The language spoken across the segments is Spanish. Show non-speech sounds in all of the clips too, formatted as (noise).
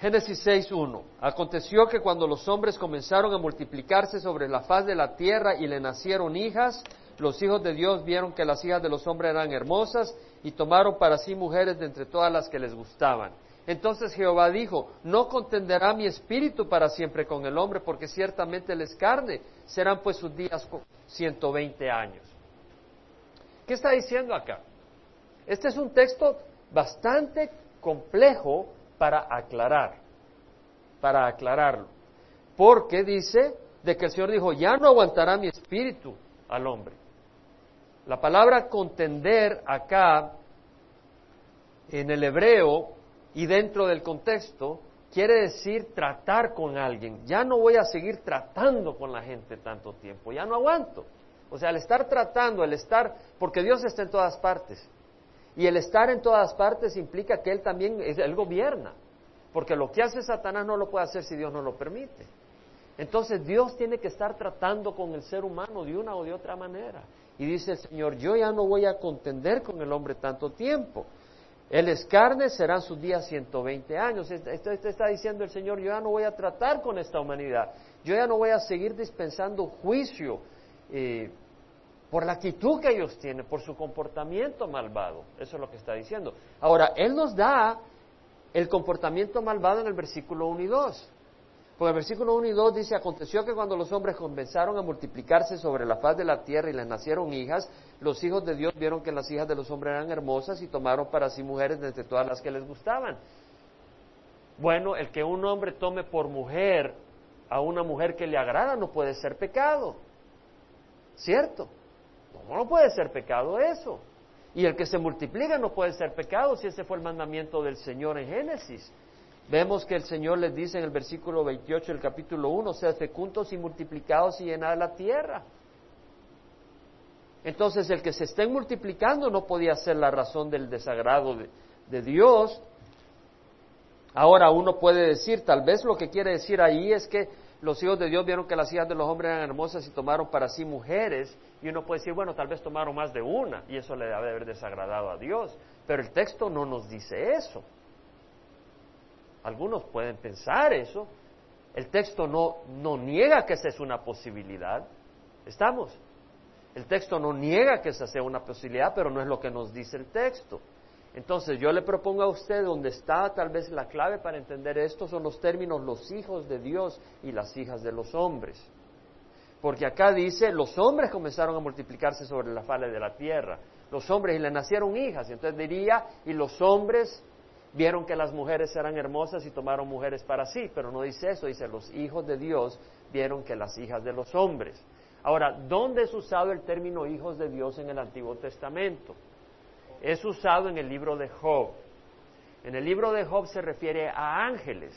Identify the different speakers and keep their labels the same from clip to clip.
Speaker 1: Génesis 6.1. Aconteció que cuando los hombres comenzaron a multiplicarse sobre la faz de la tierra y le nacieron hijas, los hijos de Dios vieron que las hijas de los hombres eran hermosas y tomaron para sí mujeres de entre todas las que les gustaban. Entonces Jehová dijo, no contenderá mi espíritu para siempre con el hombre, porque ciertamente él carne, serán pues sus días 120 años. ¿Qué está diciendo acá? Este es un texto bastante complejo para aclarar, para aclararlo. Porque dice de que el Señor dijo, ya no aguantará mi espíritu al hombre. La palabra contender acá en el hebreo y dentro del contexto quiere decir tratar con alguien. Ya no voy a seguir tratando con la gente tanto tiempo, ya no aguanto. O sea, el estar tratando, el estar, porque Dios está en todas partes. Y el estar en todas partes implica que Él también, Él gobierna. Porque lo que hace Satanás no lo puede hacer si Dios no lo permite. Entonces Dios tiene que estar tratando con el ser humano de una o de otra manera. Y dice el Señor, yo ya no voy a contender con el hombre tanto tiempo. Él es carne, serán sus días 120 años. Esto, está diciendo el Señor, yo ya no voy a tratar con esta humanidad. Yo ya no voy a seguir dispensando juicio. Eh, por la actitud que ellos tienen, por su comportamiento malvado. Eso es lo que está diciendo. Ahora, Él nos da el comportamiento malvado en el versículo 1 y 2. Porque el versículo 1 y 2 dice, aconteció que cuando los hombres comenzaron a multiplicarse sobre la faz de la tierra y les nacieron hijas, los hijos de Dios vieron que las hijas de los hombres eran hermosas y tomaron para sí mujeres desde todas las que les gustaban. Bueno, el que un hombre tome por mujer a una mujer que le agrada no puede ser pecado. ¿Cierto? No, puede ser pecado eso. Y el que se multiplica no puede ser pecado si ese fue el mandamiento del Señor en Génesis. Vemos que el Señor les dice en el versículo 28 del capítulo 1, sed fecundos y multiplicados y llenad la tierra. Entonces el que se estén multiplicando no podía ser la razón del desagrado de Dios. Ahora uno puede decir, tal vez lo que quiere decir ahí es que los hijos de Dios vieron que las hijas de los hombres eran hermosas y tomaron para sí mujeres, y uno puede decir, bueno, tal vez tomaron más de una, y eso le debe haber desagradado a Dios, pero el texto no nos dice eso. Algunos pueden pensar eso, el texto no, no niega que esa es una posibilidad, ¿estamos? El texto no niega que esa sea una posibilidad, pero no es lo que nos dice el texto. Entonces yo le propongo a usted, donde está tal vez la clave para entender esto, son los términos los hijos de Dios y las hijas de los hombres. Porque acá dice, los hombres comenzaron a multiplicarse sobre la fala de la tierra, los hombres y le nacieron hijas, y entonces diría, y los hombres vieron que las mujeres eran hermosas y tomaron mujeres para sí, pero no dice eso, dice, los hijos de Dios vieron que las hijas de los hombres. Ahora, ¿dónde es usado el término hijos de Dios en el Antiguo Testamento? Es usado en el libro de Job. En el libro de Job se refiere a ángeles.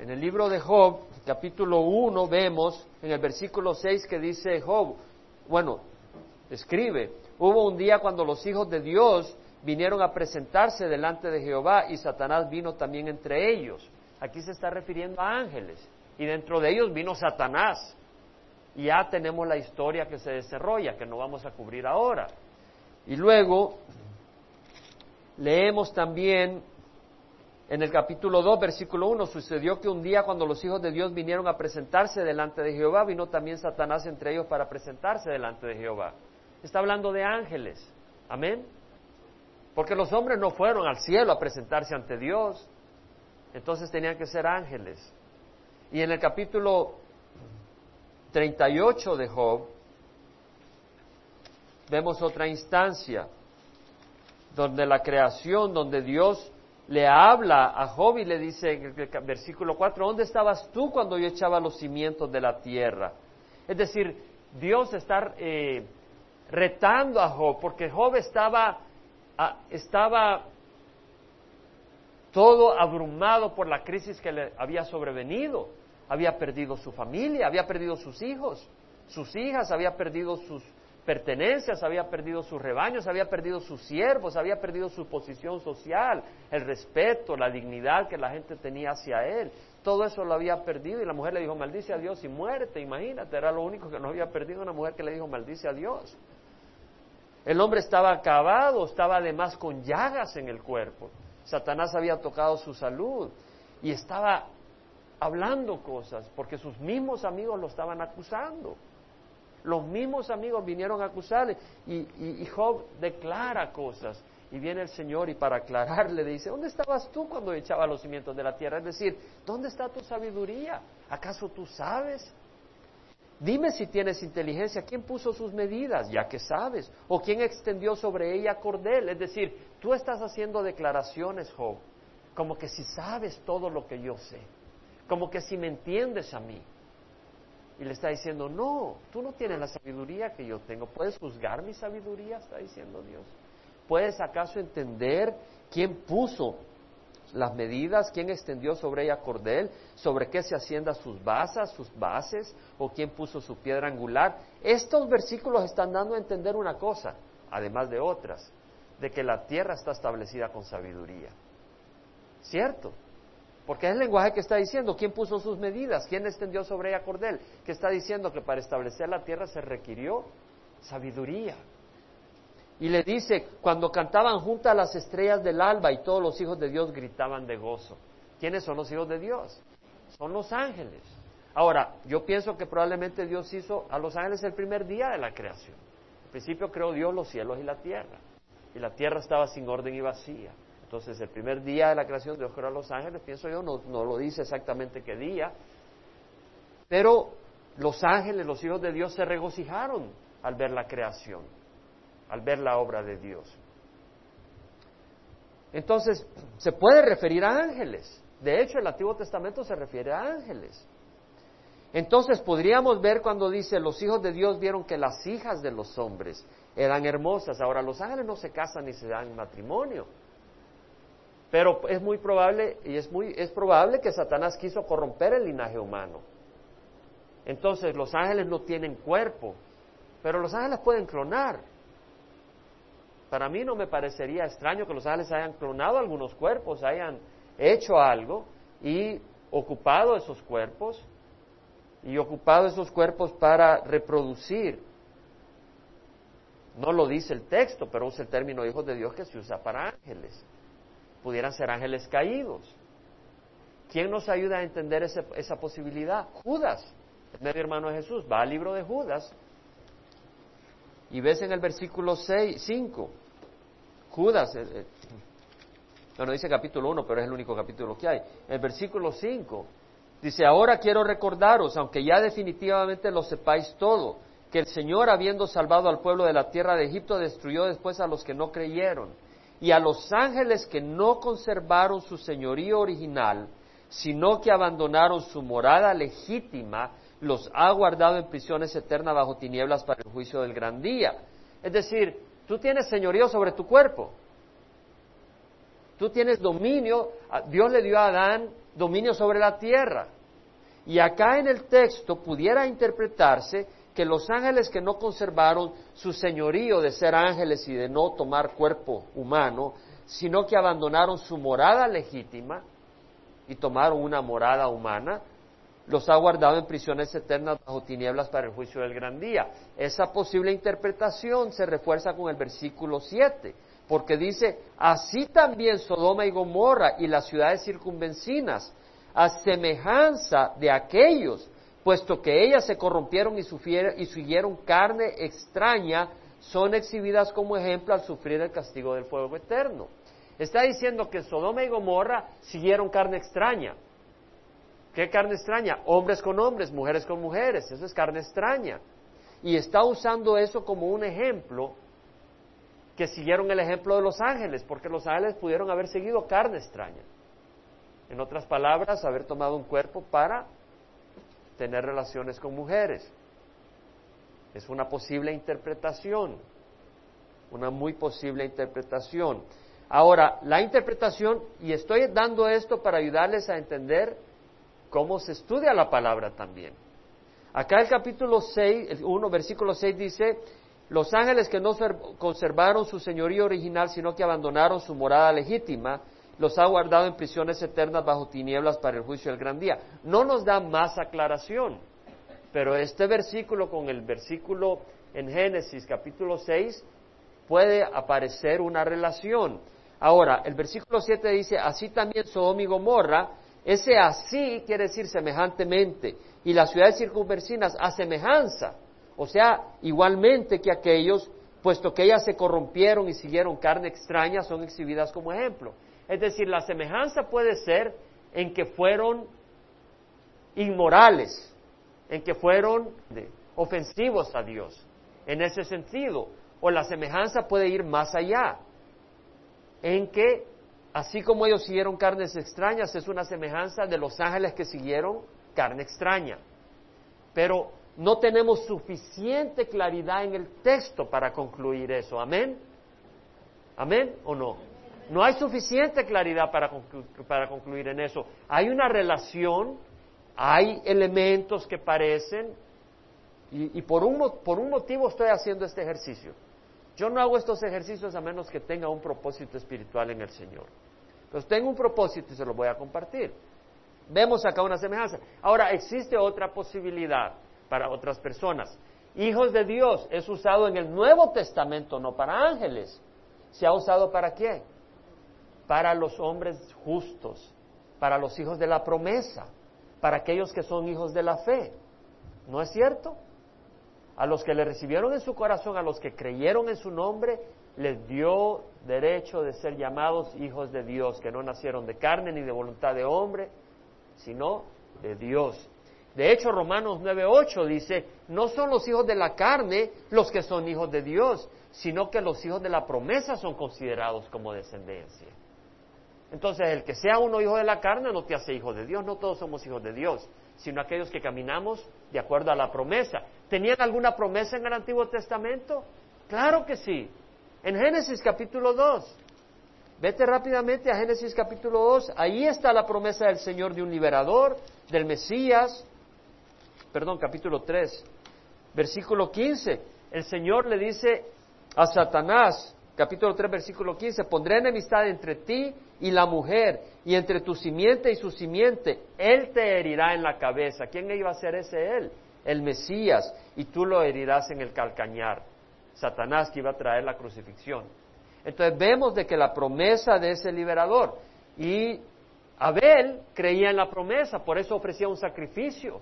Speaker 1: En el libro de Job, capítulo 1, vemos en el versículo 6 que dice Job, bueno, escribe, hubo un día cuando los hijos de Dios vinieron a presentarse delante de Jehová y Satanás vino también entre ellos. Aquí se está refiriendo a ángeles y dentro de ellos vino Satanás. Y ya tenemos la historia que se desarrolla, que no vamos a cubrir ahora. Y luego leemos también en el capítulo 2, versículo 1, sucedió que un día cuando los hijos de Dios vinieron a presentarse delante de Jehová, vino también Satanás entre ellos para presentarse delante de Jehová. Está hablando de ángeles. Amén. Porque los hombres no fueron al cielo a presentarse ante Dios. Entonces tenían que ser ángeles. Y en el capítulo 38 de Job, vemos otra instancia donde la creación, donde Dios le habla a Job y le dice en el versículo 4, ¿dónde estabas tú cuando yo echaba los cimientos de la tierra? Es decir, Dios está eh, retando a Job, porque Job estaba, estaba todo abrumado por la crisis que le había sobrevenido. Había perdido su familia, había perdido sus hijos, sus hijas, había perdido sus, pertenencias, había perdido sus rebaños, había perdido sus siervos, había perdido su posición social, el respeto, la dignidad que la gente tenía hacia él. Todo eso lo había perdido y la mujer le dijo, maldice a Dios y muérete, imagínate, era lo único que no había perdido una mujer que le dijo, maldice a Dios. El hombre estaba acabado, estaba además con llagas en el cuerpo. Satanás había tocado su salud. y estaba hablando cosas porque sus mismos amigos lo estaban acusando. Los mismos amigos vinieron a acusarle y, Job declara cosas. Y viene el Señor y para aclararle dice, ¿dónde estabas tú cuando echaba los cimientos de la tierra? Es decir, ¿dónde está tu sabiduría? ¿Acaso tú sabes? Dime si tienes inteligencia, ¿quién puso sus medidas? Ya que sabes. ¿O quién extendió sobre ella cordel? Es decir, tú estás haciendo declaraciones, Job, como que si sabes todo lo que yo sé, como que si me entiendes a mí. Y le está diciendo, no, tú no tienes la sabiduría que yo tengo. ¿Puedes juzgar mi sabiduría? Está diciendo Dios. ¿Puedes acaso entender quién puso las medidas, quién extendió sobre ella cordel, sobre qué se hacienda sus basas, sus bases, o quién puso su piedra angular? Estos versículos están dando a entender una cosa, además de otras, de que la tierra está establecida con sabiduría. ¿Cierto? Porque es el lenguaje que está diciendo, ¿quién puso sus medidas? ¿Quién extendió sobre ella cordel? Que está diciendo que para establecer la tierra se requirió sabiduría. Y le dice, cuando cantaban juntas las estrellas del alba y todos los hijos de Dios gritaban de gozo. ¿Quiénes son los hijos de Dios? Son los ángeles. Ahora, yo pienso que probablemente Dios hizo a los ángeles el primer día de la creación. Al principio creó Dios los cielos y la tierra. Y la tierra estaba sin orden y vacía. Entonces, el primer día de la creación Dios creó a los ángeles, pienso yo, no, no lo dice exactamente qué día. Pero los ángeles, los hijos de Dios, se regocijaron al ver la creación al ver la obra de Dios. Entonces, se puede referir a ángeles. De hecho, el Antiguo Testamento se refiere a ángeles. Entonces, podríamos ver cuando dice, los hijos de Dios vieron que las hijas de los hombres eran hermosas. Ahora, los ángeles no se casan ni se dan matrimonio. Pero es muy probable, y es, muy, es probable que Satanás quiso corromper el linaje humano. Entonces, los ángeles no tienen cuerpo, pero los ángeles pueden clonar. Para mí no me parecería extraño que los ángeles hayan clonado algunos cuerpos, hayan hecho algo y ocupado esos cuerpos y ocupado esos cuerpos para reproducir. No lo dice el texto, pero usa el término hijos de Dios que se usa para ángeles. Pudieran ser ángeles caídos. ¿Quién nos ayuda a entender esa posibilidad? Judas, el medio hermano de Jesús. Va al libro de Judas y ves en el versículo 6, 5 Judas, eh, eh, no dice capítulo 1, pero es el único capítulo que hay. El versículo 5 dice, ahora quiero recordaros, aunque ya definitivamente lo sepáis todo, que el Señor, habiendo salvado al pueblo de la tierra de Egipto, destruyó después a los que no creyeron, y a los ángeles que no conservaron su señorío original, sino que abandonaron su morada legítima, los ha guardado en prisiones eternas bajo tinieblas para el juicio del gran día. Es decir, Tú tienes señorío sobre tu cuerpo. Tú tienes dominio. Dios le dio a Adán dominio sobre la tierra. Y acá en el texto pudiera interpretarse que los ángeles que no conservaron su señorío de ser ángeles y de no tomar cuerpo humano, sino que abandonaron su morada legítima y tomaron una morada humana, los ha guardado en prisiones eternas bajo tinieblas para el juicio del gran día. Esa posible interpretación se refuerza con el versículo 7, porque dice, así también Sodoma y Gomorra y las ciudades circunvencinas, a semejanza de aquellos, puesto que ellas se corrompieron y, y siguieron carne extraña, son exhibidas como ejemplo al sufrir el castigo del fuego eterno. Está diciendo que Sodoma y Gomorra siguieron carne extraña, ¿Qué carne extraña? Hombres con hombres, mujeres con mujeres, eso es carne extraña. Y está usando eso como un ejemplo que siguieron el ejemplo de los ángeles, porque los ángeles pudieron haber seguido carne extraña. En otras palabras, haber tomado un cuerpo para tener relaciones con mujeres. Es una posible interpretación, una muy posible interpretación. Ahora, la interpretación, y estoy dando esto para ayudarles a entender cómo se estudia la palabra también. Acá el capítulo 6, 1, versículo 6 dice, los ángeles que no conservaron su señorío original, sino que abandonaron su morada legítima, los ha guardado en prisiones eternas bajo tinieblas para el juicio del gran día. No nos da más aclaración, pero este versículo con el versículo en Génesis capítulo 6 puede aparecer una relación. Ahora, el versículo 7 dice, así también Sodom y Gomorra Ese así quiere decir semejantemente. Y las ciudades circunvecinas a semejanza. O sea, igualmente que aquellos, puesto que ellas se corrompieron y siguieron carne extraña, son exhibidas como ejemplo. Es decir, la semejanza puede ser en que fueron inmorales, en que fueron ofensivos a Dios, en ese sentido. O la semejanza puede ir más allá, en que así como ellos siguieron carnes extrañas, es una semejanza de los ángeles que siguieron carne extraña. Pero no tenemos suficiente claridad en el texto para concluir eso. ¿Amén? ¿Amén o no? No hay suficiente claridad para, para concluir en eso. Hay una relación, hay elementos que parecen, y, por, un, por un motivo estoy haciendo este ejercicio. Yo no hago estos ejercicios a menos que tenga un propósito espiritual en el Señor. Entonces tengo un propósito y se lo voy a compartir. Vemos acá una semejanza. Ahora, existe otra posibilidad para otras personas. Hijos de Dios es usado en el Nuevo Testamento, no para ángeles. ¿Se ha usado para qué? Para los hombres justos, para los hijos de la promesa, para aquellos que son hijos de la fe. ¿No es cierto? A los que le recibieron en su corazón, a los que creyeron en su nombre, les dio derecho de ser llamados hijos de Dios, que no nacieron de carne ni de voluntad de hombre, sino de Dios. De hecho, Romanos 9:8 dice, no son los hijos de la carne los que son hijos de Dios, sino que los hijos de la promesa son considerados como descendencia. Entonces, el que sea uno hijo de la carne no te hace hijo de Dios, no todos somos hijos de Dios, sino aquellos que caminamos de acuerdo a la promesa. ¿Tenían alguna promesa en el Antiguo Testamento? Claro que sí. En Génesis capítulo 2, vete rápidamente a Génesis capítulo 2, ahí está la promesa del Señor de un liberador, del Mesías, perdón, capítulo 3, versículo 15, el Señor le dice a Satanás, capítulo 3, versículo 15, pondré enemistad entre ti y la mujer, y entre tu simiente y su simiente, él te herirá en la cabeza. ¿Quién iba a ser ese él? El Mesías, y tú lo herirás en el calcañar. Satanás que iba a traer la crucifixión. Entonces vemos de que la promesa de ese liberador, y Abel creía en la promesa, por eso ofrecía un sacrificio.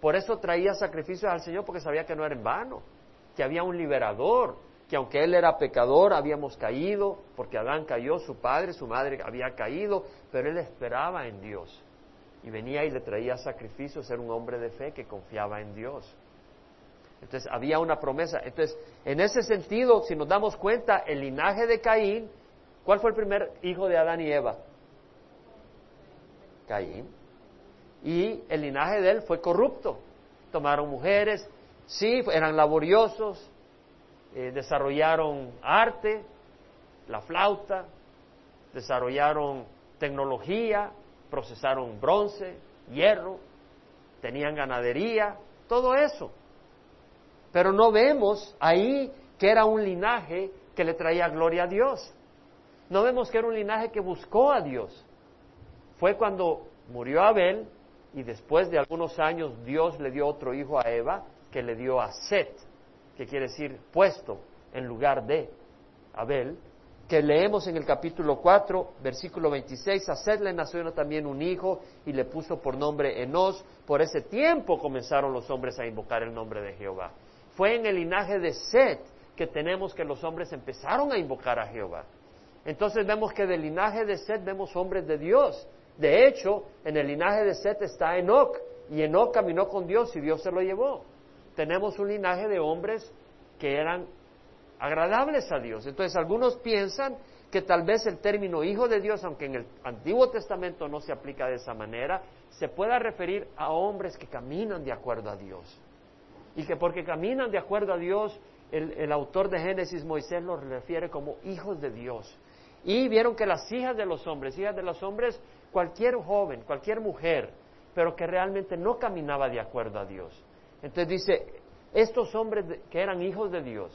Speaker 1: Por eso traía sacrificios al Señor porque sabía que no era en vano, que había un liberador, que aunque él era pecador, habíamos caído, porque Adán cayó, su padre, su madre había caído, pero él esperaba en Dios. Y venía y le traía sacrificios, era un hombre de fe que confiaba en Dios. Entonces había una promesa. Entonces, en ese sentido, si nos damos cuenta, el linaje de Caín, ¿cuál fue el primer hijo de Adán y Eva? Caín y el linaje de él fue corrupto. Tomaron mujeres, sí, eran laboriosos, eh, desarrollaron arte, la flauta, desarrollaron tecnología, procesaron bronce, hierro, tenían ganadería, todo eso. Pero no vemos ahí que era un linaje que le traía gloria a Dios. No vemos que era un linaje que buscó a Dios. Fue cuando murió Abel y después de algunos años Dios le dio otro hijo a Eva que le dio a Set, que quiere decir puesto en lugar de Abel, que leemos en el capítulo 4, versículo 26, a Set le nació también un hijo y le puso por nombre Enos. Por ese tiempo comenzaron los hombres a invocar el nombre de Jehová. Fue en el linaje de Set que tenemos que los hombres empezaron a invocar a Jehová. Entonces vemos que del linaje de Set vemos hombres de Dios de hecho, en el linaje de Set está Enoch, y Enoch caminó con Dios y Dios se lo llevó. Tenemos un linaje de hombres que eran agradables a Dios. Entonces, algunos piensan que tal vez el término hijo de Dios, aunque en el Antiguo Testamento no se aplica de esa manera, se pueda referir a hombres que caminan de acuerdo a Dios. Y que porque caminan de acuerdo a Dios, el, autor de Génesis, Moisés, los refiere como hijos de Dios. Y vieron que las hijas de los hombres, hijas de los hombres, cualquier joven, cualquier mujer, pero que realmente no caminaba de acuerdo a Dios. Entonces dice, estos hombres que eran hijos de Dios,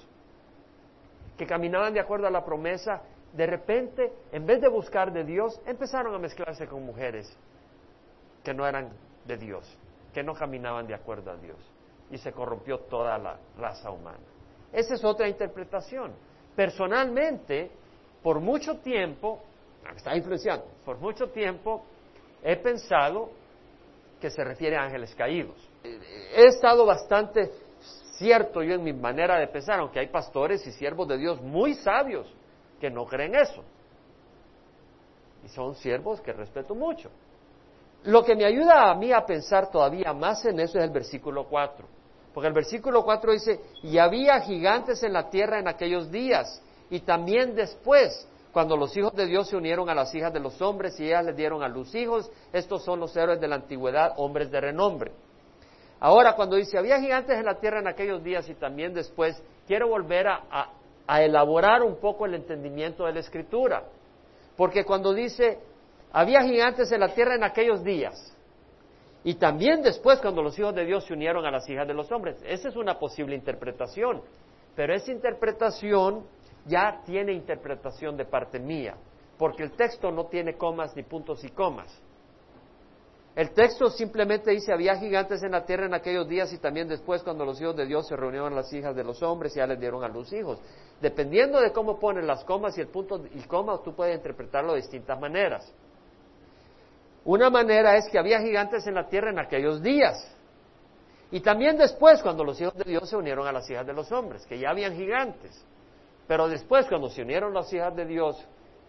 Speaker 1: que caminaban de acuerdo a la promesa, de repente, en vez de buscar de Dios, empezaron a mezclarse con mujeres que no eran de Dios, que no caminaban de acuerdo a Dios. Y se corrompió toda la raza humana. Esa es otra interpretación. Personalmente, por mucho tiempo, está influenciando, por mucho tiempo he pensado que se refiere a ángeles caídos. He estado bastante cierto yo en mi manera de pensar, aunque hay pastores y siervos de Dios muy sabios que no creen eso. Y son siervos que respeto mucho. Lo que me ayuda a mí a pensar todavía más en eso es el versículo 4. Porque el versículo 4 dice, y había gigantes en la tierra en aquellos días, y también después, cuando los hijos de Dios se unieron a las hijas de los hombres y ellas les dieron a luz hijos, estos son los héroes de la antigüedad, hombres de renombre. Ahora, cuando dice, había gigantes en la tierra en aquellos días y también después, quiero volver a, elaborar un poco el entendimiento de la escritura. Porque cuando dice, había gigantes en la tierra en aquellos días, y también después cuando los hijos de Dios se unieron a las hijas de los hombres, esa es una posible interpretación, pero esa interpretación ya tiene interpretación de parte mía, porque el texto no tiene comas ni puntos y comas. El texto simplemente dice, había gigantes en la tierra en aquellos días y también después cuando los hijos de Dios se reunieron a las hijas de los hombres y ya les dieron a los hijos. Dependiendo de cómo ponen las comas y el punto y comas, tú puedes interpretarlo de distintas maneras. Una manera es que había gigantes en la tierra en aquellos días. Y también después, cuando los hijos de Dios se unieron a las hijas de los hombres, que ya habían gigantes. Pero después, cuando se unieron las hijas de Dios,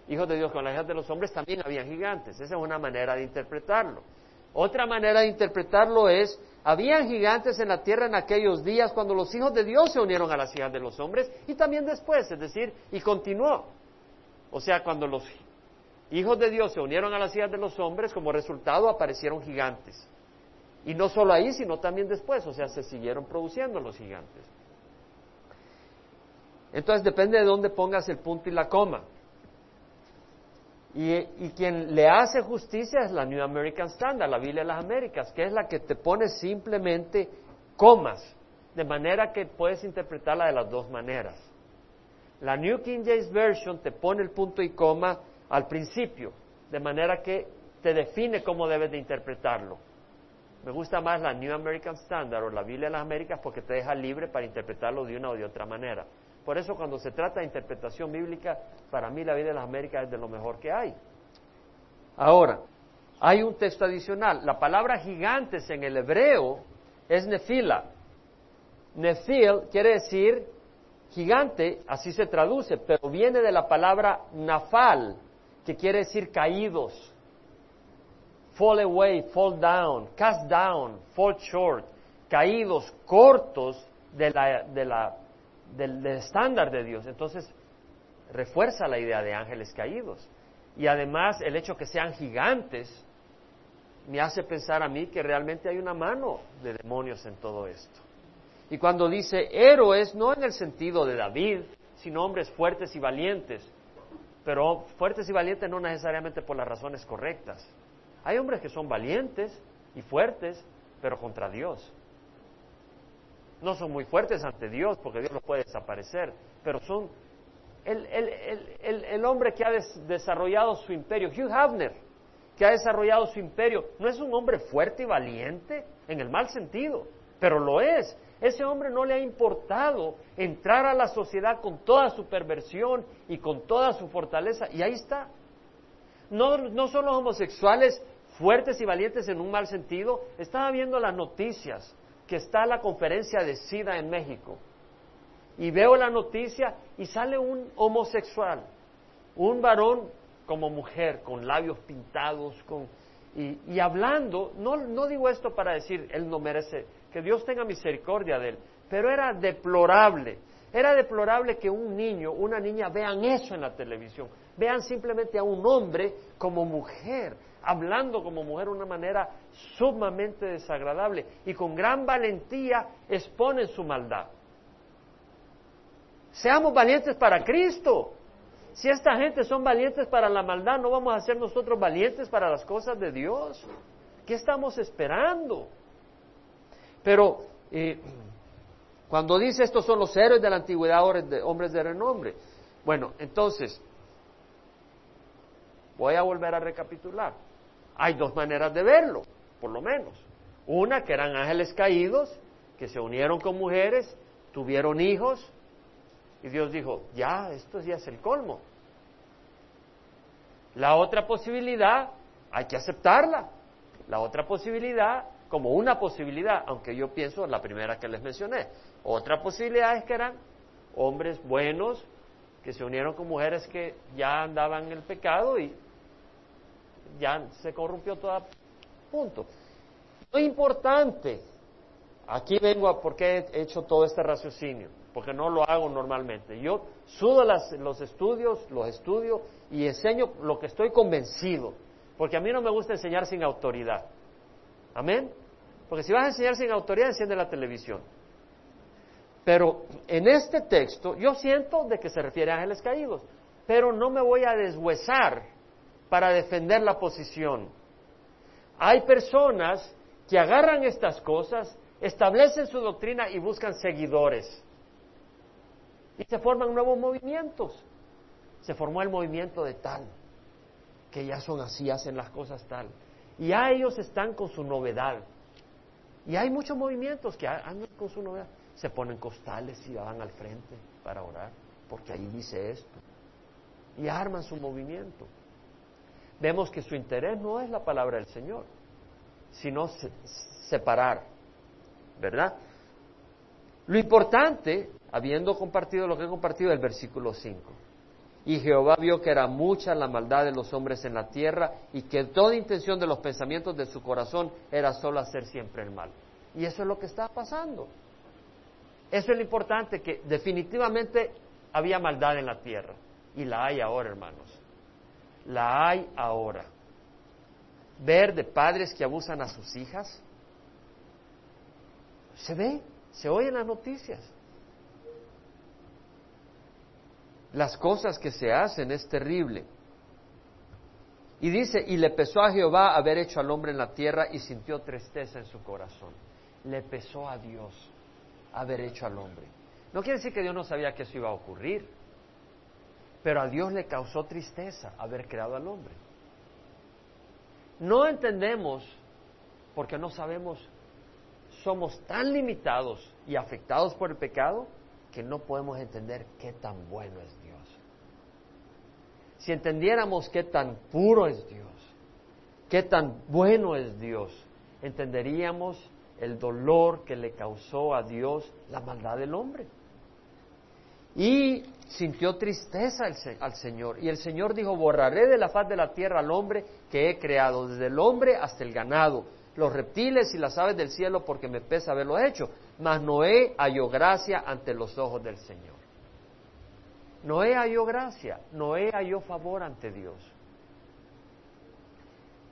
Speaker 1: hijos de Dios con las hijas de los hombres, también habían gigantes. Esa es una manera de interpretarlo. Otra manera de interpretarlo es, habían gigantes en la tierra en aquellos días cuando los hijos de Dios se unieron a las hijas de los hombres y también después, es decir, y continuó. O sea, cuando los hijos de Dios se unieron a las hijas de los hombres, como resultado aparecieron gigantes. Y no solo ahí, sino también después, o sea, se siguieron produciendo los gigantes. Entonces depende de dónde pongas el punto y la coma. Y, quien le hace justicia es la New American Standard, la Biblia de las Américas, que es la que te pone simplemente comas, de manera que puedes interpretarla de las dos maneras. La New King James Version te pone el punto y coma al principio, de manera que te define cómo debes de interpretarlo. Me gusta más la New American Standard o la Biblia de las Américas porque te deja libre para interpretarlo de una o de otra manera. Por eso cuando se trata de interpretación bíblica, para mí la vida de las Américas es de lo mejor que hay. Ahora, hay un texto adicional. La palabra gigantes en el hebreo es nefila. Nefil quiere decir gigante, así se traduce, pero viene de la palabra nafal, que quiere decir caídos. Fall away, fall down, cast down, fall short, caídos, cortos de la, de la del, estándar de Dios. Entonces, refuerza la idea de ángeles caídos. Y además, el hecho que sean gigantes me hace pensar a mí que realmente hay una mano de demonios en todo esto. Y cuando dice héroes, no en el sentido de David, sino hombres fuertes y valientes, pero fuertes y valientes no necesariamente por las razones correctas. Hay hombres que son valientes y fuertes, pero contra Dios no son muy fuertes ante Dios porque Dios los puede desaparecer, pero son el, el, el, hombre que ha desarrollado su imperio, Hugh Havner, que ha desarrollado su imperio, no es un hombre fuerte y valiente en el mal sentido, pero lo es. Ese hombre no le ha importado entrar a la sociedad con toda su perversión y con toda su fortaleza, y ahí está. No, no son los homosexuales fuertes y valientes en un mal sentido. Estaba viendo las noticias que está la conferencia de SIDA en México. Y veo la noticia y sale un homosexual, un varón como mujer, con labios pintados, con, y, hablando, no, no digo esto para decir, él no merece, que Dios tenga misericordia de él, pero era deplorable, era deplorable que un niño, una niña vean eso en la televisión, vean simplemente a un hombre como mujer, hablando como mujer de una manera sumamente desagradable y con gran valentía exponen su maldad. Seamos valientes para Cristo. Si esta gente son valientes para la maldad, ¿no vamos a ser nosotros valientes para las cosas de Dios? ¿Qué estamos esperando? Pero eh, cuando dice estos son los héroes de la antigüedad, hombres de renombre, bueno, entonces, voy a volver a recapitular. Hay dos maneras de verlo, por lo menos. Una, que eran ángeles caídos, que se unieron con mujeres, tuvieron hijos, y Dios dijo, ya, esto ya es el colmo. La otra posibilidad hay que aceptarla. La otra posibilidad, como una posibilidad, aunque yo pienso la primera que les mencioné, otra posibilidad es que eran hombres buenos que se unieron con mujeres que ya andaban en el pecado y ya se corrompió todo punto. Lo importante, aquí vengo a por qué he hecho todo este raciocinio, porque no lo hago normalmente. Yo sudo los estudios, los estudio y enseño lo que estoy convencido, porque a mí no me gusta enseñar sin autoridad. Amén. Porque si vas a enseñar sin autoridad, enciende la televisión. Pero en este texto yo siento de que se refiere a ángeles caídos, pero no me voy a deshuesar para defender la posición. Hay personas que agarran estas cosas, establecen su doctrina y buscan seguidores. Y se forman nuevos movimientos. Se formó el movimiento de tal, que ya son así, hacen las cosas tal. Y ya ellos están con su novedad. Y hay muchos movimientos que andan con su novedad. Se ponen costales y van al frente para orar, porque ahí dice esto. Y arman su movimiento. Vemos que su interés no es la palabra del Señor sino separar, ¿verdad? Lo importante, habiendo compartido lo que he compartido, el versículo 5. Y Jehová vio que era mucha la maldad de los hombres en la tierra y que toda intención de los pensamientos de su corazón era solo hacer siempre el mal. Y eso es lo que está pasando. Eso es lo importante, que definitivamente había maldad en la tierra. Y la hay ahora, hermanos. La hay ahora ver de padres que abusan a sus hijas? Se ve, se oye en las noticias. Las cosas que se hacen es terrible. Y dice, y le pesó a Jehová haber hecho al hombre en la tierra y sintió tristeza en su corazón. Le pesó a Dios haber hecho al hombre. No quiere decir que Dios no sabía que eso iba a ocurrir, pero a Dios le causó tristeza haber creado al hombre. No entendemos porque no sabemos, somos tan limitados y afectados por el pecado que no podemos entender qué tan bueno es Dios. Si entendiéramos qué tan puro es Dios, qué tan bueno es Dios, entenderíamos el dolor que le causó a Dios la maldad del hombre. Y sintió tristeza al, Señor. Y el Señor dijo, borraré de la faz de la tierra al hombre que he creado, desde el hombre hasta el ganado, los reptiles y las aves del cielo, porque me pesa haberlo hecho. Mas Noé halló gracia ante los ojos del Señor. Noé halló gracia, Noé halló favor ante Dios.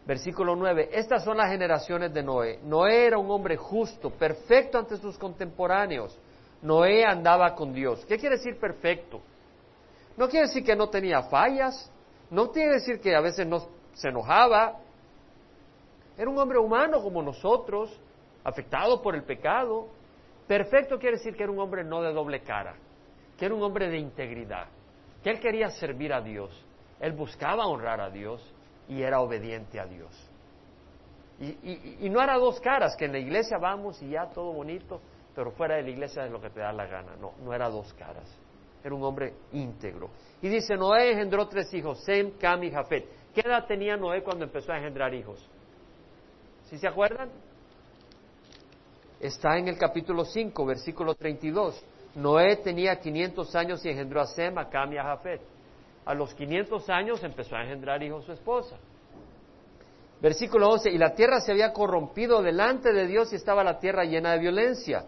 Speaker 1: Versículo 9, estas son las generaciones de Noé. Noé era un hombre justo, perfecto ante sus contemporáneos Noé andaba con Dios. ¿Qué quiere decir perfecto? No quiere decir que no tenía fallas, no quiere decir que a veces no se enojaba. Era un hombre humano como nosotros, afectado por el pecado. Perfecto quiere decir que era un hombre no de doble cara, que era un hombre de integridad, que él quería servir a Dios, él buscaba honrar a Dios y era obediente a Dios. Y, y no era dos caras, que en la iglesia vamos y ya todo bonito, pero fuera de la iglesia es lo que te da la gana. No, no era dos caras. Era un hombre íntegro. Y dice, Noé engendró tres hijos, Sem, Cam y Jafet. ¿Qué edad tenía Noé cuando empezó a engendrar hijos? ¿Sí se acuerdan? Está en el capítulo 5, versículo 32. Noé tenía 500 años y engendró a Sem, a Cam y a Jafet. A los 500 años empezó a engendrar hijos su esposa. Versículo 11, y la tierra se había corrompido delante de Dios y estaba la tierra llena de violencia.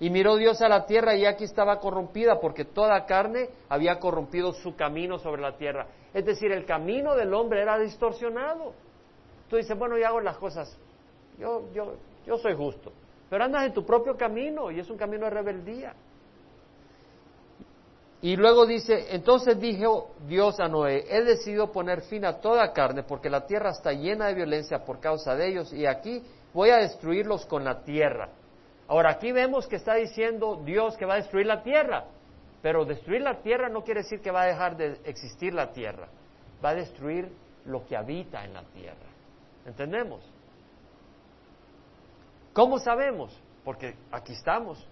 Speaker 1: Y miró Dios a la tierra y aquí estaba corrompida porque toda carne había corrompido su camino sobre la tierra. Es decir, el camino del hombre era distorsionado. Tú dices, bueno, yo hago las cosas, yo, yo, yo soy justo, pero andas en tu propio camino y es un camino de rebeldía. Y luego dice, entonces dijo Dios a Noé, he decidido poner fin a toda carne porque la tierra está llena de violencia por causa de ellos y aquí voy a destruirlos con la tierra. Ahora aquí vemos que está diciendo Dios que va a destruir la tierra, pero destruir la tierra no quiere decir que va a dejar de existir la tierra, va a destruir lo que habita en la tierra. ¿Entendemos? ¿Cómo sabemos? Porque aquí estamos,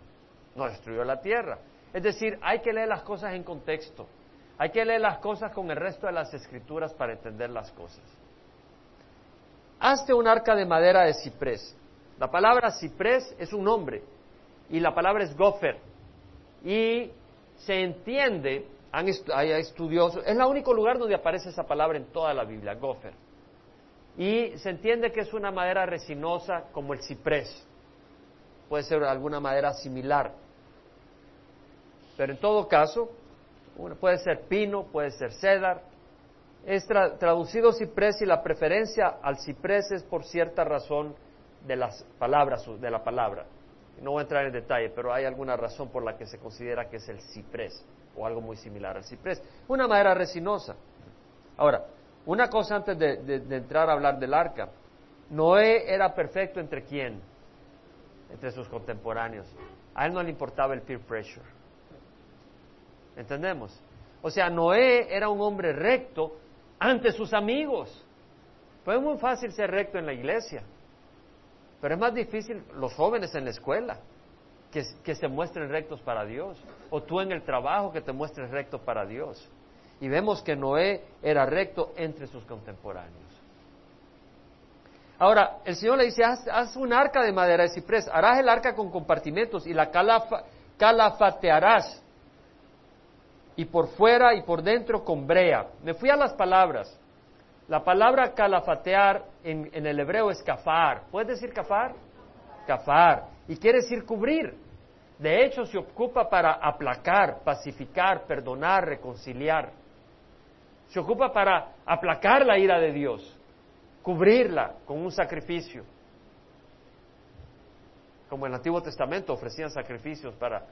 Speaker 1: no destruyó la tierra. Es decir, hay que leer las cosas en contexto, hay que leer las cosas con el resto de las escrituras para entender las cosas. hazte un arca de madera de ciprés. La palabra ciprés es un nombre y la palabra es gofer. Y se entiende, hay estudiosos, es el único lugar donde aparece esa palabra en toda la Biblia, gofer. Y se entiende que es una madera resinosa como el ciprés. Puede ser alguna madera similar. Pero en todo caso, puede ser pino, puede ser cedar. Es traducido ciprés y la preferencia al ciprés es por cierta razón de las palabras, de la palabra. No voy a entrar en detalle, pero hay alguna razón por la que se considera que es el ciprés o algo muy similar al ciprés. Una madera resinosa. Ahora, una cosa antes de, entrar a hablar del arca. Noé era perfecto entre quién? Entre sus contemporáneos. A él no le importaba el peer pressure. ¿Entendemos? O sea, Noé era un hombre recto ante sus amigos. Fue muy fácil ser recto en la iglesia, pero es más difícil los jóvenes en la escuela que, que se muestren rectos para Dios, o tú en el trabajo que te muestres recto para Dios. Y vemos que Noé era recto entre sus contemporáneos. Ahora, el Señor le dice, haz, un arca de madera de ciprés, harás el arca con compartimentos y la calafatearás y por fuera y por dentro con brea. Me fui a las palabras. La palabra calafatear en, el hebreo es cafar. ¿Puedes decir cafar? Cafar. Y quiere decir cubrir. De hecho, se ocupa para aplacar, pacificar, perdonar, reconciliar. Se ocupa para aplacar la ira de Dios, cubrirla con un sacrificio. Como en el Antiguo Testamento ofrecían sacrificios para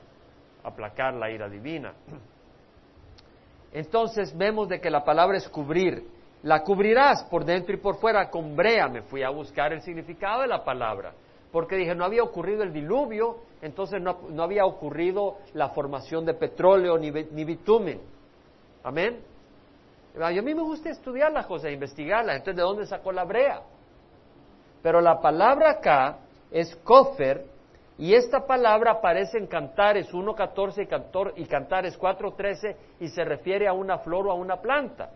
Speaker 1: aplacar la ira divina. (clears throat) Entonces vemos de que la palabra es cubrir. La cubrirás por dentro y por fuera con brea. Me fui a buscar el significado de la palabra. Porque dije, no había ocurrido el diluvio, entonces no, había ocurrido la formación de petróleo ni, bitumen. Amén. a mí me gusta estudiar las cosas, investigarlas. Entonces, ¿de dónde sacó la brea? Pero la palabra acá es kofer, y esta palabra aparece en Cantares 1.14 y Cantares 4.13 y se refiere a una flor o a una planta.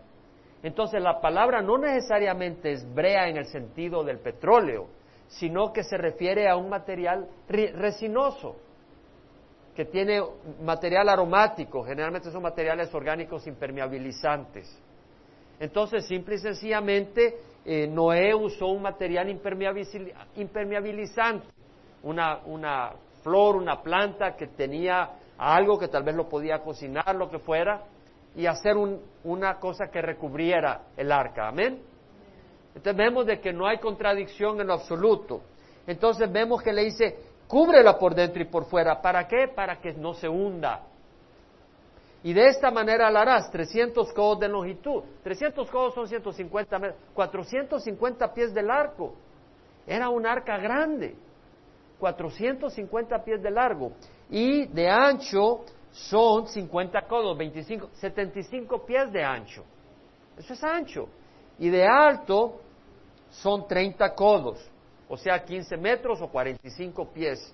Speaker 1: Entonces la palabra no necesariamente es brea en el sentido del petróleo, sino que se refiere a un material resinoso, que tiene material aromático, generalmente son materiales orgánicos impermeabilizantes. Entonces, simple y sencillamente, eh, Noé usó un material impermeabilizante una, una flor, una planta que tenía algo que tal vez lo podía cocinar, lo que fuera, y hacer una cosa que recubriera el arca. Amén. Entonces vemos de que no hay contradicción en lo absoluto. Entonces vemos que le dice, cúbrela por dentro y por fuera. ¿Para qué? Para que no se hunda. Y de esta manera la harás, 300 codos de longitud. 300 codos son 150 metros, 450 pies del arco. Era un arca grande. 450 pies de largo y de ancho son 50 codos, 25, 75 pies de ancho. Eso es ancho. Y de alto son 30 codos, o sea, 15 metros o 45 pies.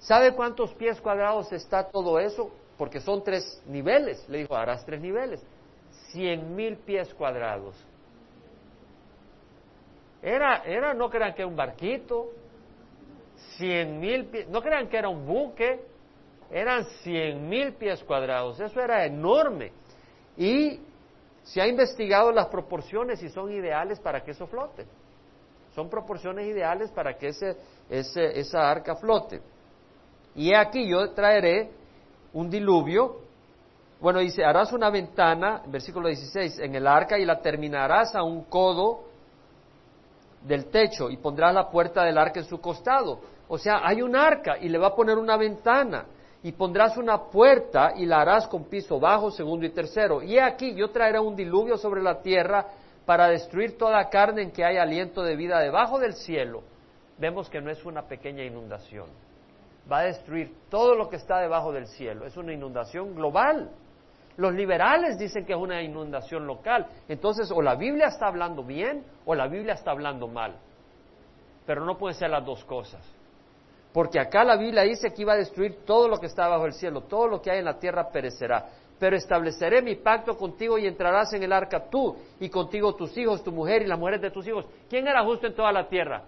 Speaker 1: ¿Sabe cuántos pies cuadrados está todo eso? Porque son tres niveles. Le dijo, harás tres niveles. 100 mil pies cuadrados. Era, era, no crean que un barquito, cien mil pies, no crean que era un buque, eran cien mil pies cuadrados, eso era enorme. Y se ha investigado las proporciones y son ideales para que eso flote. Son proporciones ideales para que ese, esa arca flote. Y aquí yo traeré un diluvio. Bueno, dice, harás una ventana, versículo 16, en el arca y la terminarás a un codo del techo y pondrás la puerta del arca en su costado. O sea, hay un arca y le va a poner una ventana y pondrás una puerta y la harás con piso bajo, segundo y tercero. Y aquí yo traeré un diluvio sobre la tierra para destruir toda carne en que haya aliento de vida debajo del cielo. Vemos que no es una pequeña inundación. Va a destruir todo lo que está debajo del cielo. Es una inundación global. Los liberales dicen que es una inundación local. Entonces, o la Biblia está hablando bien o la Biblia está hablando mal. Pero no pueden ser las dos cosas. Porque acá la Biblia dice que iba a destruir todo lo que está bajo el cielo, todo lo que hay en la tierra perecerá. pero estableceré mi pacto contigo y entrarás en el arca tú y contigo tus hijos, tu mujer y las mujeres de tus hijos. ¿Quién era justo en toda la tierra?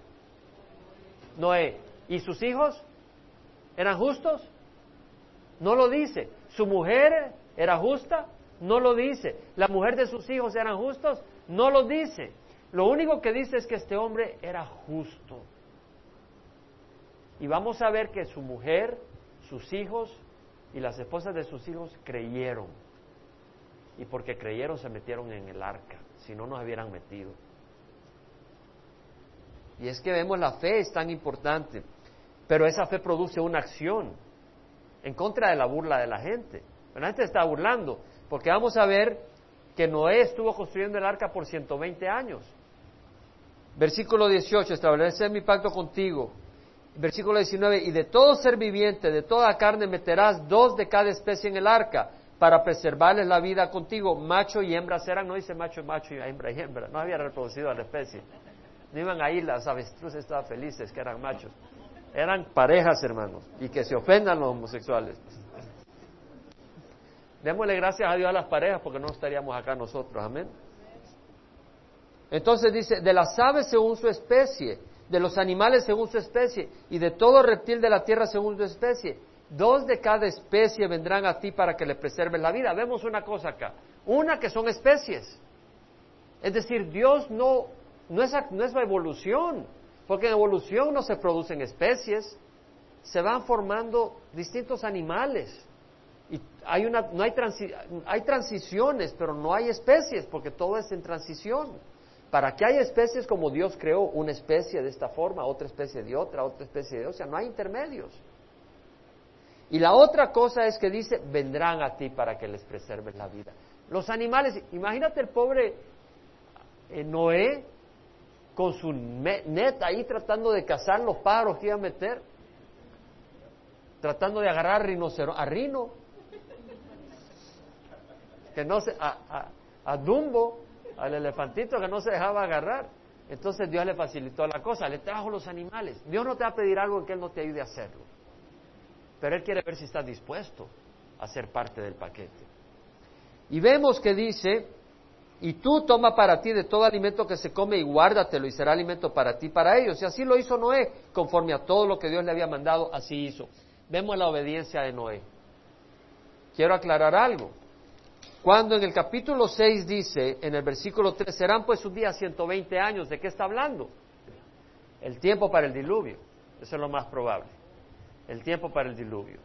Speaker 1: Noé. ¿Y sus hijos? ¿Eran justos? No lo dice. ¿Su mujer era justa? No lo dice. ¿La mujer de sus hijos eran justos? No lo dice. Lo único que dice es que este hombre era justo. Y vamos a ver que su mujer, sus hijos y las esposas de sus hijos creyeron. Y porque creyeron se metieron en el arca, si no nos hubieran metido. Y es que vemos la fe es tan importante, pero esa fe produce una acción en contra de la burla de la gente. La gente está burlando, porque vamos a ver que Noé estuvo construyendo el arca por 120 años. Versículo 18, establecer mi pacto contigo. Versículo 19, y de todo ser viviente, de toda carne meterás dos de cada especie en el arca, para preservarles la vida contigo. Macho y hembra serán, no dice macho macho y hembra y hembra, no había reproducido a la especie. No iban ahí las avestruces estaban felices que eran machos. Eran parejas, hermanos, y que se ofendan los homosexuales. Démosle gracias a Dios a las parejas porque no estaríamos acá nosotros, amén. Entonces dice, de las aves según su especie, de los animales según su especie, y de todo reptil de la tierra según su especie. Dos de cada especie vendrán a ti para que le preserves la vida. Vemos una cosa acá. Una que son especies. Es decir, Dios no, no es, no es evolución, porque en evolución no se producen especies, se van formando distintos animales. Y hay, una, no hay, hay transiciones, pero no hay especies, porque todo es en transición. Para que haya especies como Dios creó una especie de esta forma, otra especie de otra, otra especie de otra, o sea, no hay intermedios. Y la otra cosa es que dice, vendrán a ti para que les preserves la vida. Los animales, imagínate el pobre eh, Noé con su net ahí tratando de cazar los pájaros que iba a meter, tratando de agarrar rinoceronte, a Rino, que no se, a, a, Dumbo, al elefantito que no se dejaba agarrar. Entonces Dios le facilitó la cosa, le trajo los animales. Dios no te va a pedir algo que Él no te ayude a hacerlo. Pero Él quiere ver si estás dispuesto a ser parte del paquete. Y vemos que dice, y tú toma para ti de todo alimento que se come y guárdatelo y será alimento para ti para ellos. Y así lo hizo Noé, conforme a todo lo que Dios le había mandado, así hizo. Vemos la obediencia de Noé. Quiero aclarar algo. Cuando en el capítulo 6 dice, en el versículo 3, serán pues un día 120 años, ¿de qué está hablando? El tiempo para el diluvio, eso es lo más probable. El tiempo para el diluvio.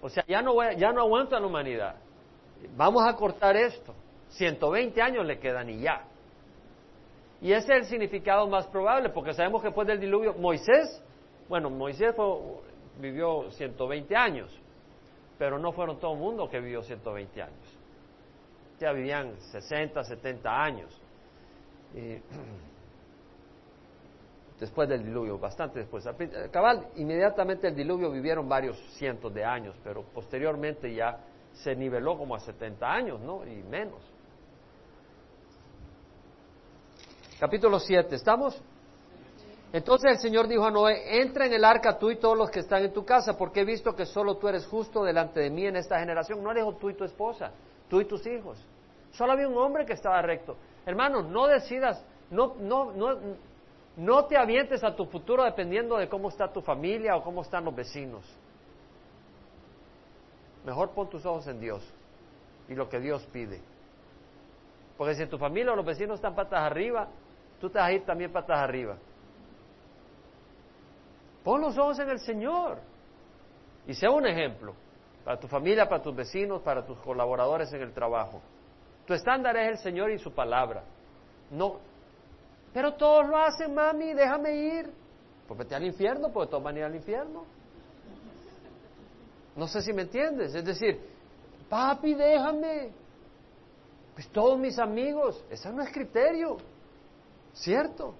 Speaker 1: O sea, ya no, ya no aguanta la humanidad. Vamos a cortar esto. 120 años le quedan y ya. Y ese es el significado más probable, porque sabemos que después del diluvio, Moisés, bueno, Moisés vivió 120 años, pero no fueron todo el mundo que vivió 120 años ya vivían 60, 70 años. (clears throat) después del diluvio, bastante después. Cabal, inmediatamente el diluvio vivieron varios cientos de años, pero posteriormente ya se niveló como a 70 años, ¿no? Y menos. Capítulo 7, ¿estamos? Entonces el Señor dijo a Noé, entra en el arca tú y todos los que están en tu casa, porque he visto que solo tú eres justo delante de mí en esta generación. No eres tú y tu esposa, tú y tus hijos. Solo había un hombre que estaba recto. Hermano, no decidas, no, no, no, no te avientes a tu futuro dependiendo de cómo está tu familia o cómo están los vecinos. Mejor pon tus ojos en Dios y lo que Dios pide. Porque si tu familia o los vecinos están patas arriba, tú te vas a ir también patas arriba. Pon los ojos en el Señor y sea un ejemplo para tu familia, para tus vecinos, para tus colaboradores en el trabajo. Tu estándar es el Señor y su palabra. No. Pero todos lo hacen, mami, déjame ir. Pues vete al infierno, porque todos van a ir al infierno. No sé si me entiendes. Es decir, papi, déjame. Pues todos mis amigos, ese no es criterio. ¿Cierto?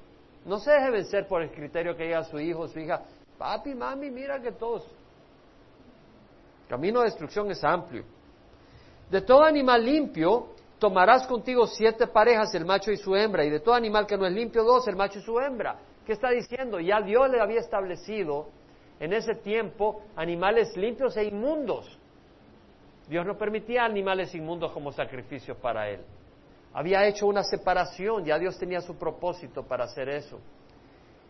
Speaker 1: No se deje vencer por el criterio que diga su hijo, su hija. Papi, mami, mira que todos. Camino de destrucción es amplio. De todo animal limpio tomarás contigo siete parejas, el macho y su hembra, y de todo animal que no es limpio, dos, el macho y su hembra. ¿Qué está diciendo? Ya Dios le había establecido en ese tiempo animales limpios e inmundos. Dios no permitía animales inmundos como sacrificios para él. Había hecho una separación, ya Dios tenía su propósito para hacer eso.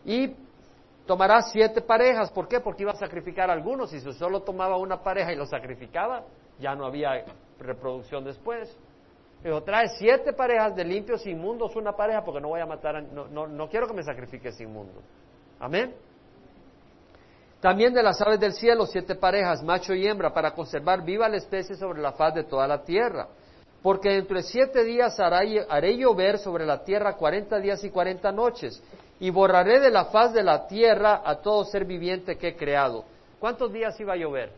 Speaker 1: Y tomará siete parejas, ¿por qué? Porque iba a sacrificar a algunos, si solo tomaba una pareja y lo sacrificaba, ya no había reproducción después. Dijo, trae siete parejas de limpios inmundos, una pareja, porque no voy a matar, a, no, no, no quiero que me sacrifiques inmundo. Amén. También de las aves del cielo, siete parejas, macho y hembra, para conservar viva la especie sobre la faz de toda la tierra. Porque dentro de siete días haré llover sobre la tierra cuarenta días y cuarenta noches, y borraré de la faz de la tierra a todo ser viviente que he creado. ¿Cuántos días iba a llover?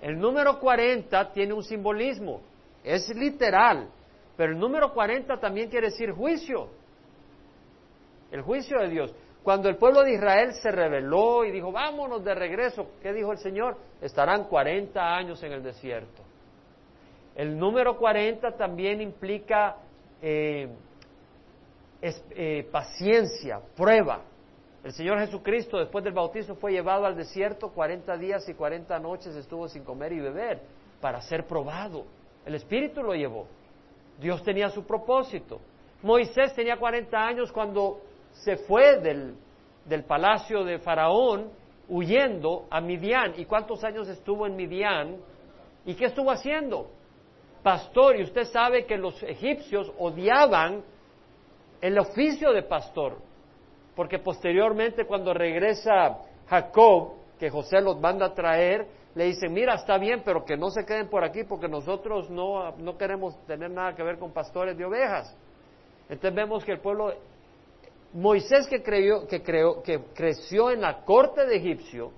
Speaker 1: El número cuarenta tiene un simbolismo, es literal, pero el número cuarenta también quiere decir juicio, el juicio de Dios. Cuando el pueblo de Israel se rebeló y dijo, vámonos de regreso, ¿qué dijo el Señor? Estarán 40 años en el desierto. El número 40 también implica eh, eh, paciencia, prueba. El Señor Jesucristo después del bautismo fue llevado al desierto 40 días y 40 noches estuvo sin comer y beber para ser probado. El Espíritu lo llevó. Dios tenía su propósito. Moisés tenía 40 años cuando se fue del, del palacio de Faraón huyendo a Midian. ¿Y cuántos años estuvo en Midian? ¿Y qué estuvo haciendo? Pastor, y usted sabe que los egipcios odiaban el oficio de pastor, porque posteriormente cuando regresa Jacob, que José los manda a traer, le dicen, mira, está bien, pero que no se queden por aquí porque nosotros no, no queremos tener nada que ver con pastores de ovejas. Entonces vemos que el pueblo Moisés que, creyó, que, creó, que creció en la corte de Egipcio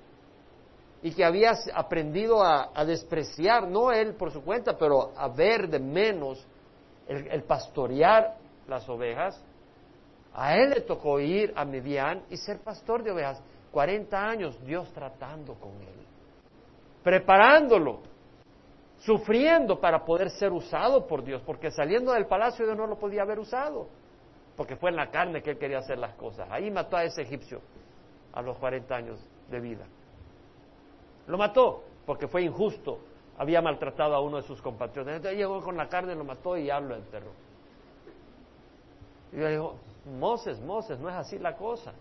Speaker 1: y que había aprendido a, despreciar, no él por su cuenta, pero a ver de menos el, pastorear las ovejas, a él le tocó ir a Midian y ser pastor de ovejas. 40 años Dios tratando con él, preparándolo, sufriendo para poder ser usado por Dios, porque saliendo del palacio Dios no lo podía haber usado porque fue en la carne que él quería hacer las cosas. Ahí mató a ese egipcio a los 40 años de vida. Lo mató porque fue injusto, había maltratado a uno de sus compatriotas. Entonces llegó con la carne, lo mató y ya lo enterró. Y yo dijo, Moses, Moses, no es así la cosa.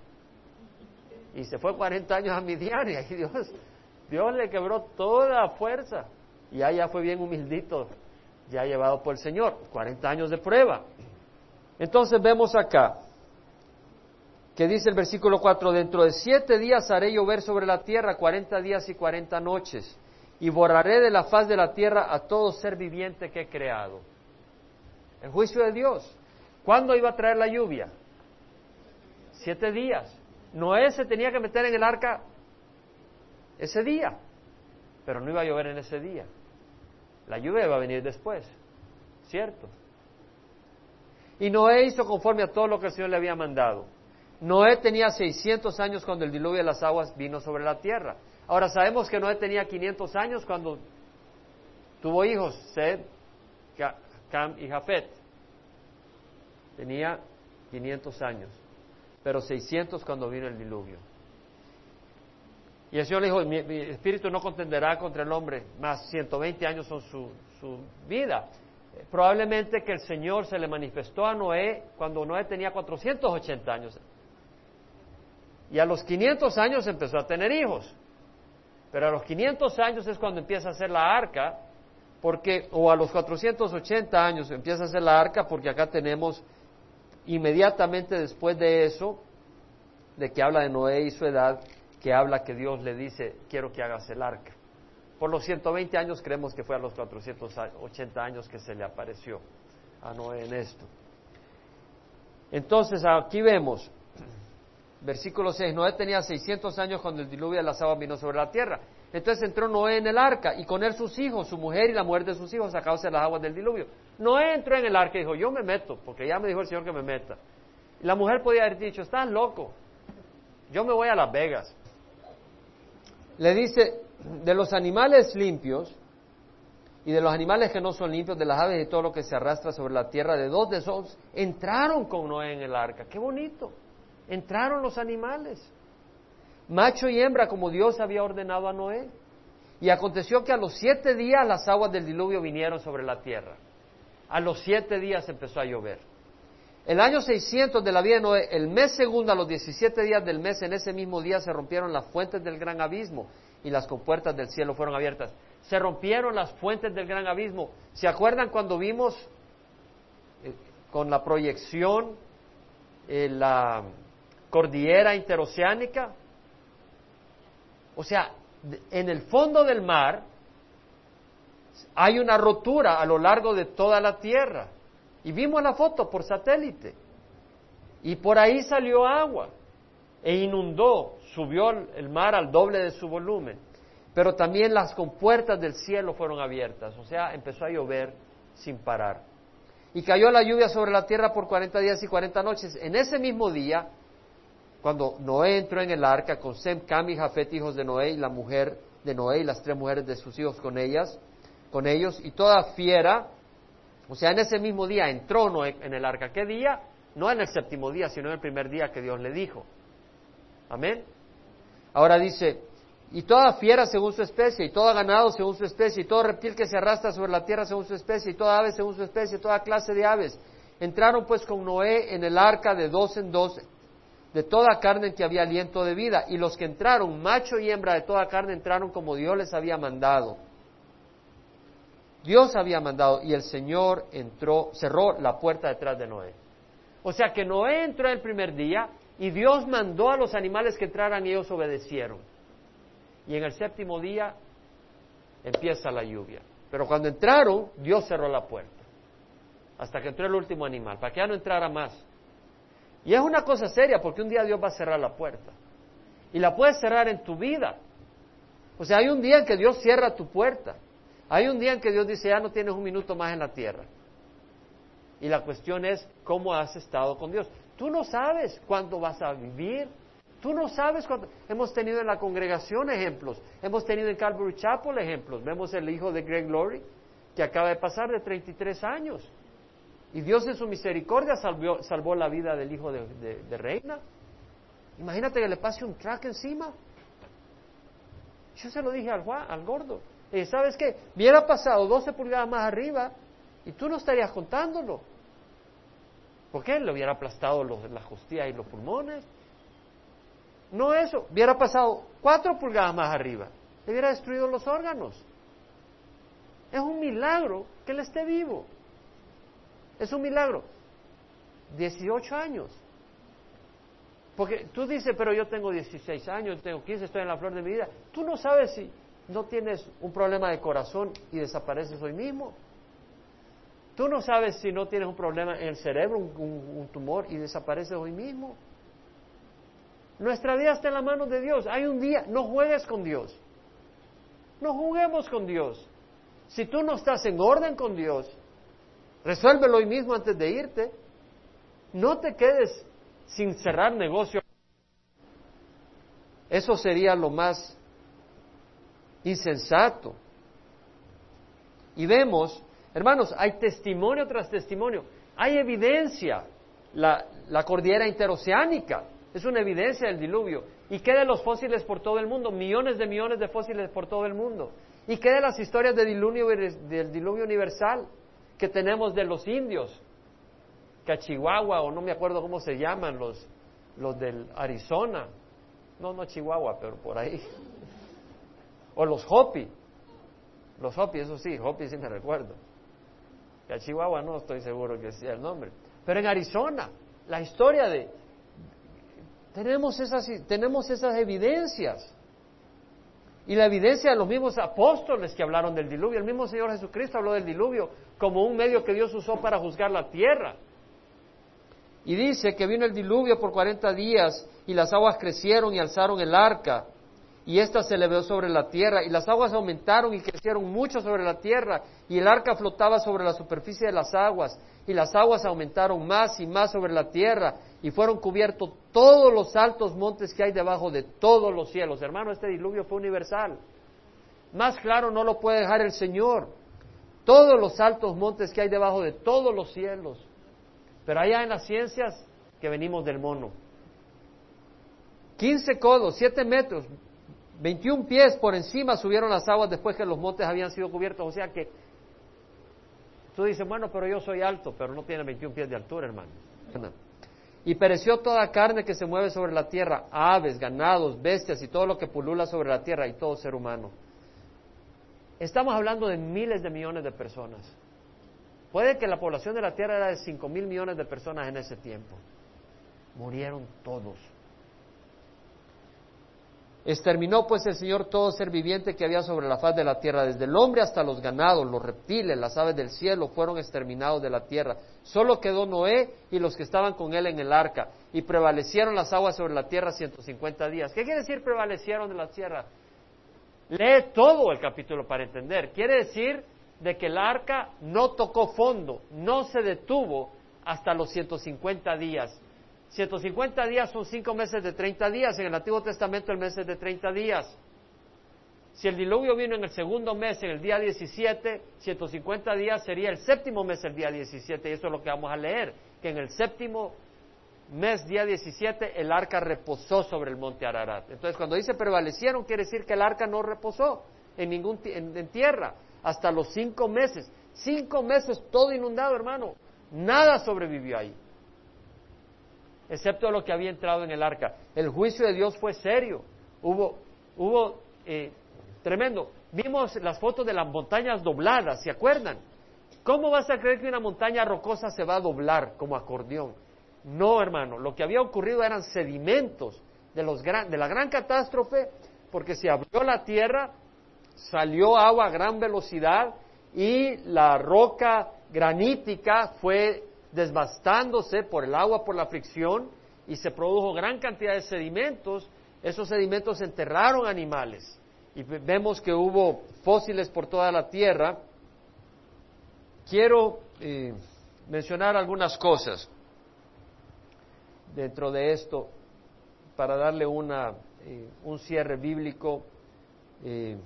Speaker 1: Y se fue 40 años a Midian y ahí Dios, Dios le quebró toda fuerza. Y allá fue bien humildito, ya llevado por el Señor. 40 años de prueba. Entonces vemos acá que dice el versículo 4, dentro de siete días haré llover sobre la tierra cuarenta días y cuarenta noches, y borraré de la faz de la tierra a todo ser viviente que he creado. El juicio de Dios. ¿Cuándo iba a traer la lluvia? Siete días. Noé se tenía que meter en el arca ese día, pero no iba a llover en ese día. La lluvia iba a venir después, ¿cierto? Y Noé hizo conforme a todo lo que el Señor le había mandado. Noé tenía 600 años cuando el diluvio de las aguas vino sobre la tierra. Ahora sabemos que Noé tenía 500 años cuando tuvo hijos, Sed, Cam y Jafet. Tenía 500 años, pero 600 cuando vino el diluvio. Y el Señor le dijo, mi, espíritu no contenderá contra el hombre, más 120 años son su, su vida probablemente que el Señor se le manifestó a Noé cuando Noé tenía 480 años. Y a los 500 años empezó a tener hijos. Pero a los 500 años es cuando empieza a hacer la arca, porque, o a los 480 años empieza a hacer la arca, porque acá tenemos inmediatamente después de eso, de que habla de Noé y su edad, que habla que Dios le dice, quiero que hagas el arca. Por los 120 años creemos que fue a los 480 años que se le apareció a Noé en esto. Entonces aquí vemos, versículo 6, Noé tenía 600 años cuando el diluvio de las aguas vino sobre la tierra. Entonces entró Noé en el arca y con él sus hijos, su mujer y la mujer de sus hijos a de las aguas del diluvio. Noé entró en el arca y dijo, yo me meto, porque ya me dijo el Señor que me meta. Y la mujer podía haber dicho, estás loco, yo me voy a Las Vegas. Le dice, de los animales limpios y de los animales que no son limpios, de las aves y todo lo que se arrastra sobre la tierra, de dos de esos entraron con Noé en el arca. ¡Qué bonito! Entraron los animales, macho y hembra, como Dios había ordenado a Noé. Y aconteció que a los siete días las aguas del diluvio vinieron sobre la tierra. A los siete días empezó a llover. El año 600 de la vida de Noé, el mes segundo, a los 17 días del mes, en ese mismo día se rompieron las fuentes del gran abismo y las compuertas del cielo fueron abiertas. Se rompieron las fuentes del gran abismo. ¿Se acuerdan cuando vimos eh, con la proyección eh, la cordillera interoceánica? O sea, en el fondo del mar hay una rotura a lo largo de toda la tierra. Y vimos la foto por satélite. Y por ahí salió agua e inundó, subió el mar al doble de su volumen. Pero también las compuertas del cielo fueron abiertas, o sea, empezó a llover sin parar. Y cayó la lluvia sobre la tierra por cuarenta días y cuarenta noches. En ese mismo día, cuando Noé entró en el arca con Sem, Cam y Jafet, hijos de Noé, y la mujer de Noé y las tres mujeres de sus hijos con ellas, con ellos, y toda fiera, o sea, en ese mismo día entró Noé en el arca. ¿Qué día? No en el séptimo día, sino en el primer día que Dios le dijo. Amén. Ahora dice, y toda fiera según su especie, y todo ganado según su especie, y todo reptil que se arrastra sobre la tierra según su especie, y toda ave según su especie, toda clase de aves. Entraron pues con Noé en el arca de dos en dos de toda carne en que había aliento de vida, y los que entraron, macho y hembra de toda carne, entraron como Dios les había mandado. Dios había mandado y el Señor entró, cerró la puerta detrás de Noé. O sea que Noé entró el primer día y Dios mandó a los animales que entraran y ellos obedecieron. Y en el séptimo día empieza la lluvia. Pero cuando entraron, Dios cerró la puerta. Hasta que entró el último animal, para que ya no entrara más. Y es una cosa seria porque un día Dios va a cerrar la puerta. Y la puedes cerrar en tu vida. O sea, hay un día en que Dios cierra tu puerta. Hay un día en que Dios dice, ya no tienes un minuto más en la tierra. Y la cuestión es, ¿cómo has estado con Dios? Tú no sabes cuándo vas a vivir. Tú no sabes cuándo. Hemos tenido en la congregación ejemplos. Hemos tenido en Calvary Chapel ejemplos. Vemos el hijo de Greg Laurie, que acaba de pasar de 33 años. Y Dios en su misericordia salvó, la vida del hijo de, Reina. Imagínate que le pase un track encima. Yo se lo dije al, Juan, al gordo. Y ¿sabes qué? Hubiera pasado 12 pulgadas más arriba y tú no estarías contándolo. ¿Por qué? Le hubiera aplastado los, las y los pulmones. No eso. Hubiera pasado 4 pulgadas más arriba. Le hubiera destruido los órganos. Es un milagro que él esté vivo. Es un milagro. 18 años. Porque tú dices, pero yo tengo 16 años, tengo 15, estoy en la flor de mi vida. Tú no sabes si no tienes un problema de corazón y desapareces hoy mismo. Tú no sabes si no tienes un problema en el cerebro, un, tumor y desapareces hoy mismo. Nuestra vida está en la mano de Dios. Hay un día, no juegues con Dios. No juguemos con Dios. Si tú no estás en orden con Dios, Resuélvelo hoy mismo antes de irte. No te quedes sin cerrar negocio. Eso sería lo más insensato. Y vemos, hermanos, hay testimonio tras testimonio, hay evidencia. La, la cordillera interoceánica es una evidencia del diluvio. ¿Y qué de los fósiles por todo el mundo? Millones de millones de fósiles por todo el mundo. ¿Y qué de las historias del diluvio, del diluvio universal? que tenemos de los indios, Chihuahua o no me acuerdo cómo se llaman los, los del Arizona, no, no Chihuahua, pero por ahí, o los Hopi, los Hopi, eso sí, Hopi sí me recuerdo, Chihuahua no estoy seguro que sea el nombre, pero en Arizona, la historia de, tenemos esas, tenemos esas evidencias. Y la evidencia de los mismos apóstoles que hablaron del diluvio, el mismo Señor Jesucristo habló del diluvio como un medio que Dios usó para juzgar la tierra. Y dice que vino el diluvio por cuarenta días y las aguas crecieron y alzaron el arca y ésta se elevó sobre la tierra y las aguas aumentaron y crecieron mucho sobre la tierra y el arca flotaba sobre la superficie de las aguas y las aguas aumentaron más y más sobre la tierra y fueron cubiertos todos los altos montes que hay debajo de todos los cielos. Hermano, este diluvio fue universal. Más claro no lo puede dejar el Señor todos los altos montes que hay debajo de todos los cielos. Pero allá en las ciencias que venimos del mono. 15 codos, 7 metros, 21 pies por encima subieron las aguas después que los montes habían sido cubiertos. O sea que tú dices, bueno, pero yo soy alto, pero no tiene 21 pies de altura, hermano. Y pereció toda carne que se mueve sobre la tierra, aves, ganados, bestias y todo lo que pulula sobre la tierra y todo ser humano. Estamos hablando de miles de millones de personas. Puede que la población de la tierra era de 5 mil millones de personas en ese tiempo. Murieron todos. Exterminó pues el Señor todo ser viviente que había sobre la faz de la tierra, desde el hombre hasta los ganados, los reptiles, las aves del cielo, fueron exterminados de la tierra. Solo quedó Noé y los que estaban con él en el arca, y prevalecieron las aguas sobre la tierra 150 días. ¿Qué quiere decir prevalecieron de la tierra? Lee todo el capítulo para entender. Quiere decir de que el arca no tocó fondo, no se detuvo hasta los 150 días. 150 días son cinco meses de 30 días. En el Antiguo Testamento el mes es de 30 días. Si el diluvio vino en el segundo mes, en el día 17, 150 días sería el séptimo mes, el día 17. Y eso es lo que vamos a leer, que en el séptimo mes, día 17, el arca reposó sobre el monte Ararat. Entonces, cuando dice prevalecieron, quiere decir que el arca no reposó en, ningún, en tierra hasta los cinco meses. Cinco meses todo inundado, hermano. Nada sobrevivió ahí excepto lo que había entrado en el arca. El juicio de Dios fue serio. Hubo, hubo eh, tremendo. Vimos las fotos de las montañas dobladas, ¿se acuerdan? ¿Cómo vas a creer que una montaña rocosa se va a doblar como acordeón? No, hermano, lo que había ocurrido eran sedimentos de, los de la gran catástrofe, porque se abrió la tierra, salió agua a gran velocidad y la roca granítica fue desbastándose por el agua, por la fricción, y se produjo gran cantidad de sedimentos. Esos sedimentos enterraron animales. Y vemos que hubo fósiles por toda la tierra. Quiero eh, mencionar algunas cosas dentro de esto para darle una, eh, un cierre bíblico eh,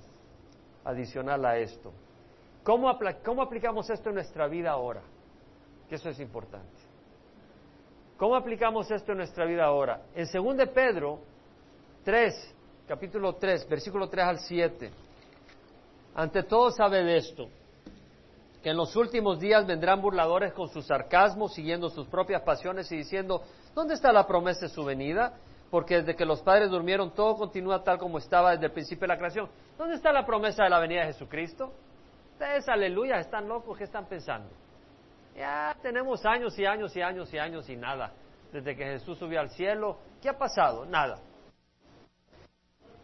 Speaker 1: adicional a esto. ¿Cómo, ¿Cómo aplicamos esto en nuestra vida ahora? Que eso es importante. ¿Cómo aplicamos esto en nuestra vida ahora? En 2 de Pedro 3, capítulo 3, versículo 3 al 7. Ante todo sabe de esto, que en los últimos días vendrán burladores con sus sarcasmos, siguiendo sus propias pasiones y diciendo, ¿dónde está la promesa de su venida? Porque desde que los padres durmieron todo continúa tal como estaba desde el principio de la creación. ¿Dónde está la promesa de la venida de Jesucristo? Ustedes, aleluya, están locos, ¿qué están pensando? Ya tenemos años y años y años y años y nada. Desde que Jesús subió al cielo, ¿qué ha pasado? Nada.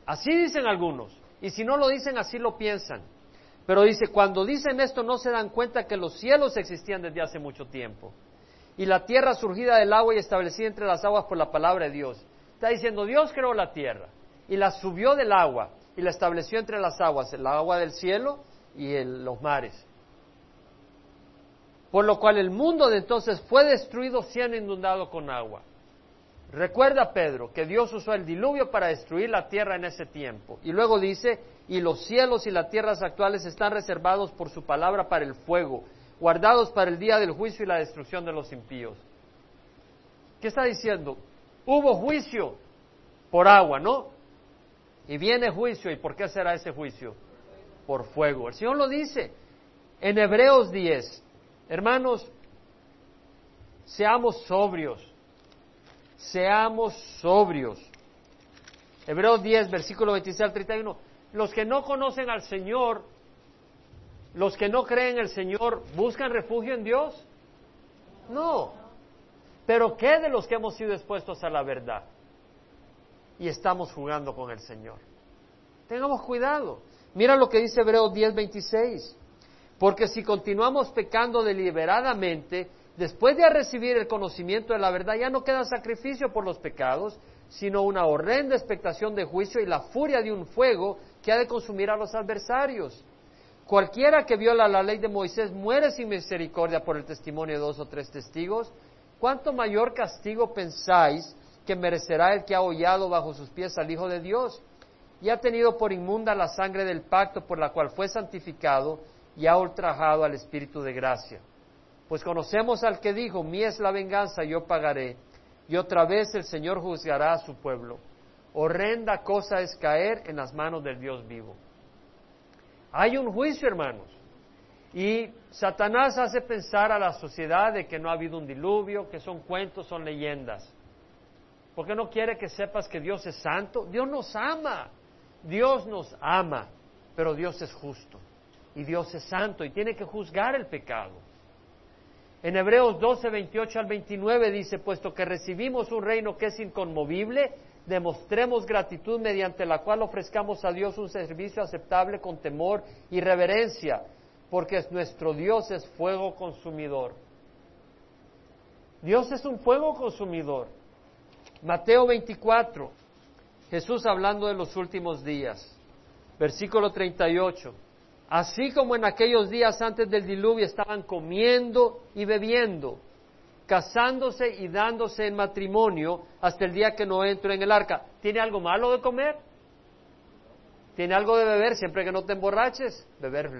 Speaker 1: Así dicen algunos. Y si no lo dicen, así lo piensan. Pero dice, cuando dicen esto no se dan cuenta que los cielos existían desde hace mucho tiempo. Y la tierra surgida del agua y establecida entre las aguas por la palabra de Dios. Está diciendo, Dios creó la tierra y la subió del agua y la estableció entre las aguas, el agua del cielo y los mares por lo cual el mundo de entonces fue destruido siendo inundado con agua. Recuerda Pedro que Dios usó el diluvio para destruir la tierra en ese tiempo. Y luego dice, y los cielos y las tierras actuales están reservados por su palabra para el fuego, guardados para el día del juicio y la destrucción de los impíos. ¿Qué está diciendo? Hubo juicio por agua, ¿no? Y viene juicio, ¿y por qué será ese juicio? Por fuego. El Señor lo dice en Hebreos 10, Hermanos, seamos sobrios, seamos sobrios. Hebreos 10, versículo 26 al 31. Los que no conocen al Señor, los que no creen en el Señor, ¿buscan refugio en Dios? No. Pero ¿qué de los que hemos sido expuestos a la verdad? Y estamos jugando con el Señor. Tengamos cuidado. Mira lo que dice Hebreos 10, 26. Porque si continuamos pecando deliberadamente, después de recibir el conocimiento de la verdad, ya no queda sacrificio por los pecados, sino una horrenda expectación de juicio y la furia de un fuego que ha de consumir a los adversarios. Cualquiera que viola la ley de Moisés muere sin misericordia por el testimonio de dos o tres testigos. ¿Cuánto mayor castigo pensáis que merecerá el que ha hollado bajo sus pies al Hijo de Dios y ha tenido por inmunda la sangre del pacto por la cual fue santificado y ha ultrajado al Espíritu de gracia. Pues conocemos al que dijo, mi es la venganza, yo pagaré, y otra vez el Señor juzgará a su pueblo. Horrenda cosa es caer en las manos del Dios vivo. Hay un juicio, hermanos. Y Satanás hace pensar a la sociedad de que no ha habido un diluvio, que son cuentos, son leyendas. Porque no quiere que sepas que Dios es santo. Dios nos ama. Dios nos ama. Pero Dios es justo. Y Dios es santo y tiene que juzgar el pecado. En Hebreos 12, 28 al 29 dice, puesto que recibimos un reino que es inconmovible, demostremos gratitud mediante la cual ofrezcamos a Dios un servicio aceptable con temor y reverencia, porque nuestro Dios es fuego consumidor. Dios es un fuego consumidor. Mateo 24, Jesús hablando de los últimos días, versículo 38. Así como en aquellos días antes del diluvio estaban comiendo y bebiendo, casándose y dándose en matrimonio hasta el día que no entro en el arca. ¿Tiene algo malo de comer? ¿Tiene algo de beber siempre que no te emborraches? Beber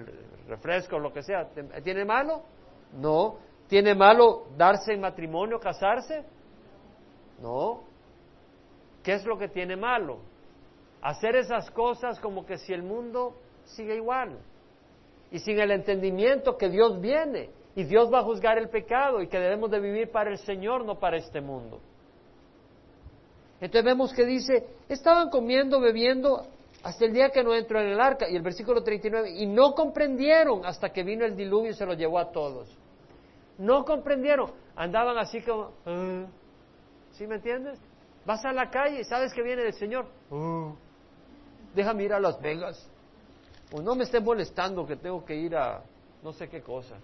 Speaker 1: refresco, o lo que sea. ¿Tiene malo? No. ¿Tiene malo darse en matrimonio, casarse? No. ¿Qué es lo que tiene malo? Hacer esas cosas como que si el mundo sigue igual. Y sin el entendimiento que Dios viene y Dios va a juzgar el pecado y que debemos de vivir para el Señor, no para este mundo. Entonces vemos que dice, estaban comiendo, bebiendo hasta el día que no entró en el arca, y el versículo 39, y no comprendieron hasta que vino el diluvio y se lo llevó a todos. No comprendieron, andaban así como, ah". ¿sí me entiendes? Vas a la calle y sabes que viene el Señor, ah". déjame ir a Las Vegas, o no me esté molestando que tengo que ir a no sé qué cosa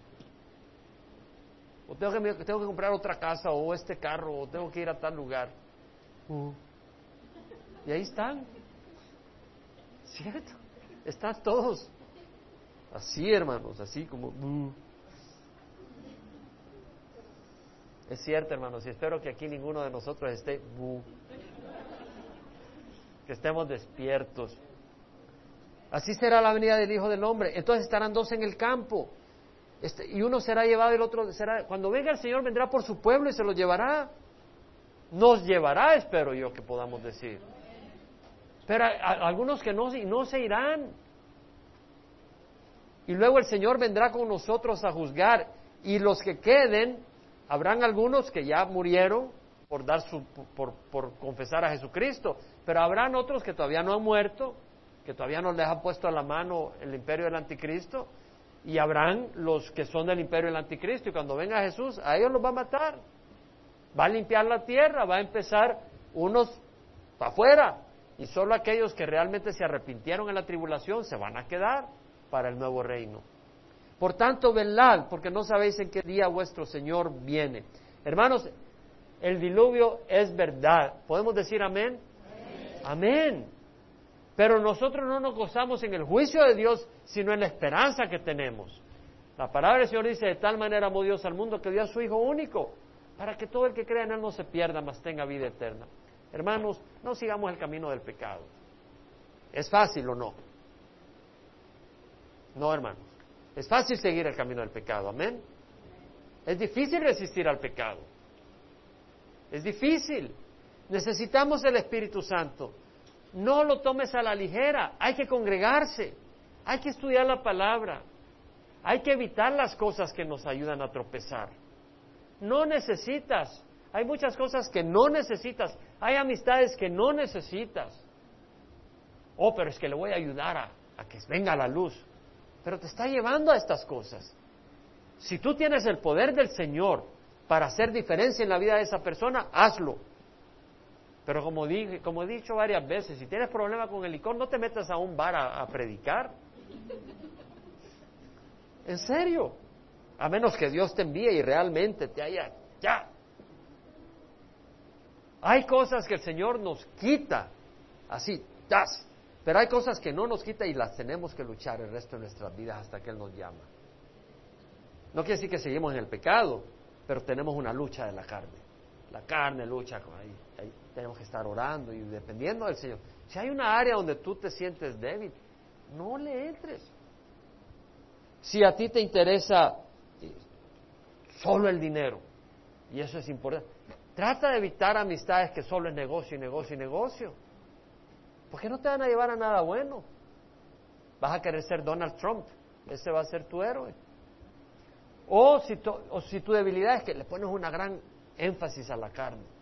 Speaker 1: o tengo que, tengo que comprar otra casa, o este carro, o tengo que ir a tal lugar. Uh. Y ahí están. ¿Cierto? Están todos. Así, hermanos, así como... Uh. Es cierto, hermanos, y espero que aquí ninguno de nosotros esté... Uh. Que estemos despiertos. Así será la venida del Hijo del Hombre. Entonces estarán dos en el campo este, y uno será llevado y el otro será... Cuando venga el Señor vendrá por su pueblo y se lo llevará. Nos llevará, espero yo que podamos decir. Pero algunos que no, no se irán. Y luego el Señor vendrá con nosotros a juzgar. Y los que queden, habrán algunos que ya murieron por, dar su, por, por confesar a Jesucristo. Pero habrán otros que todavía no han muerto, que todavía no les ha puesto a la mano el imperio del anticristo y habrán los que son del imperio del anticristo y cuando venga Jesús a ellos los va a matar. Va a limpiar la tierra, va a empezar unos para afuera y solo aquellos que realmente se arrepintieron en la tribulación se van a quedar para el nuevo reino. Por tanto, velad, porque no sabéis en qué día vuestro Señor viene. Hermanos, el diluvio es verdad. ¿Podemos decir amén? Amén. Pero nosotros no nos gozamos en el juicio de Dios, sino en la esperanza que tenemos. La palabra del Señor dice, de tal manera amó Dios al mundo que dio a su Hijo único, para que todo el que crea en Él no se pierda, mas tenga vida eterna. Hermanos, no sigamos el camino del pecado. ¿Es fácil o no? No, hermanos. Es fácil seguir el camino del pecado, amén. Es difícil resistir al pecado. Es difícil. Necesitamos el Espíritu Santo. No lo tomes a la ligera, hay que congregarse, hay que estudiar la palabra, hay que evitar las cosas que nos ayudan a tropezar. No necesitas, hay muchas cosas que no necesitas, hay amistades que no necesitas. Oh, pero es que le voy a ayudar a, a que venga la luz. Pero te está llevando a estas cosas. Si tú tienes el poder del Señor para hacer diferencia en la vida de esa persona, hazlo pero como, dije, como he dicho varias veces, si tienes problema con el licor, no te metas a un bar a, predicar. En serio. A menos que Dios te envíe y realmente te haya... Ya. Hay cosas que el Señor nos quita. Así, das. Pero hay cosas que no nos quita y las tenemos que luchar el resto de nuestras vidas hasta que Él nos llama. No quiere decir que seguimos en el pecado, pero tenemos una lucha de la carne. La carne lucha con ahí tenemos que estar orando y dependiendo del Señor. Si hay una área donde tú te sientes débil, no le entres. Si a ti te interesa eh, solo el dinero, y eso es importante, trata de evitar amistades que solo es negocio y negocio y negocio. ¿Por qué no te van a llevar a nada bueno? Vas a querer ser Donald Trump, ese va a ser tu héroe. O si, o si tu debilidad es que le pones una gran énfasis a la carne.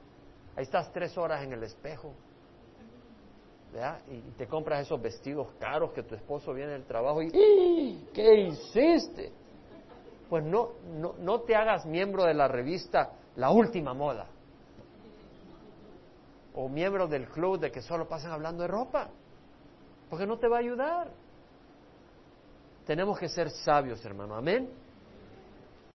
Speaker 1: Ahí estás tres horas en el espejo. Y te compras esos vestidos caros que tu esposo viene del trabajo y ¡Ah! ¿qué hiciste? Pues no, no, no te hagas miembro de la revista La Última Moda o miembro del club de que solo pasan hablando de ropa, porque no te va a ayudar. Tenemos que ser sabios, hermano. Amén.